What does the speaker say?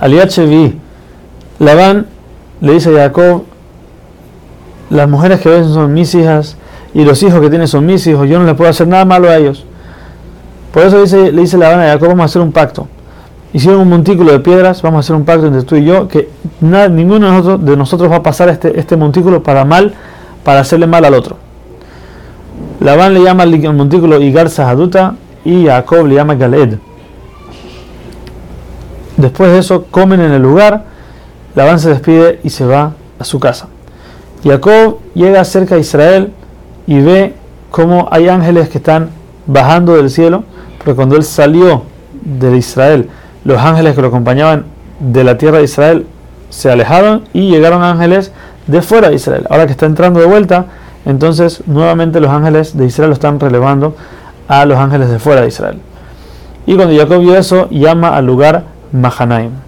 Aliat Shevi, Labán le dice a Jacob, las mujeres que ven son mis hijas y los hijos que tienen son mis hijos, yo no les puedo hacer nada malo a ellos. Por eso dice, le dice Labán a Jacob, vamos a hacer un pacto. Hicieron un montículo de piedras, vamos a hacer un pacto entre tú y yo, que nada, ninguno de nosotros, de nosotros va a pasar este, este montículo para mal, para hacerle mal al otro. Labán le llama al montículo Igar Sahaduta y Jacob le llama Galed. Después de eso comen en el lugar, Labán se despide y se va a su casa. Jacob llega cerca de Israel y ve cómo hay ángeles que están bajando del cielo, porque cuando él salió de Israel, los ángeles que lo acompañaban de la tierra de Israel se alejaron y llegaron ángeles de fuera de Israel. Ahora que está entrando de vuelta, entonces nuevamente los ángeles de Israel lo están relevando a los ángeles de fuera de Israel. Y cuando Jacob vio eso, llama al lugar מחניים.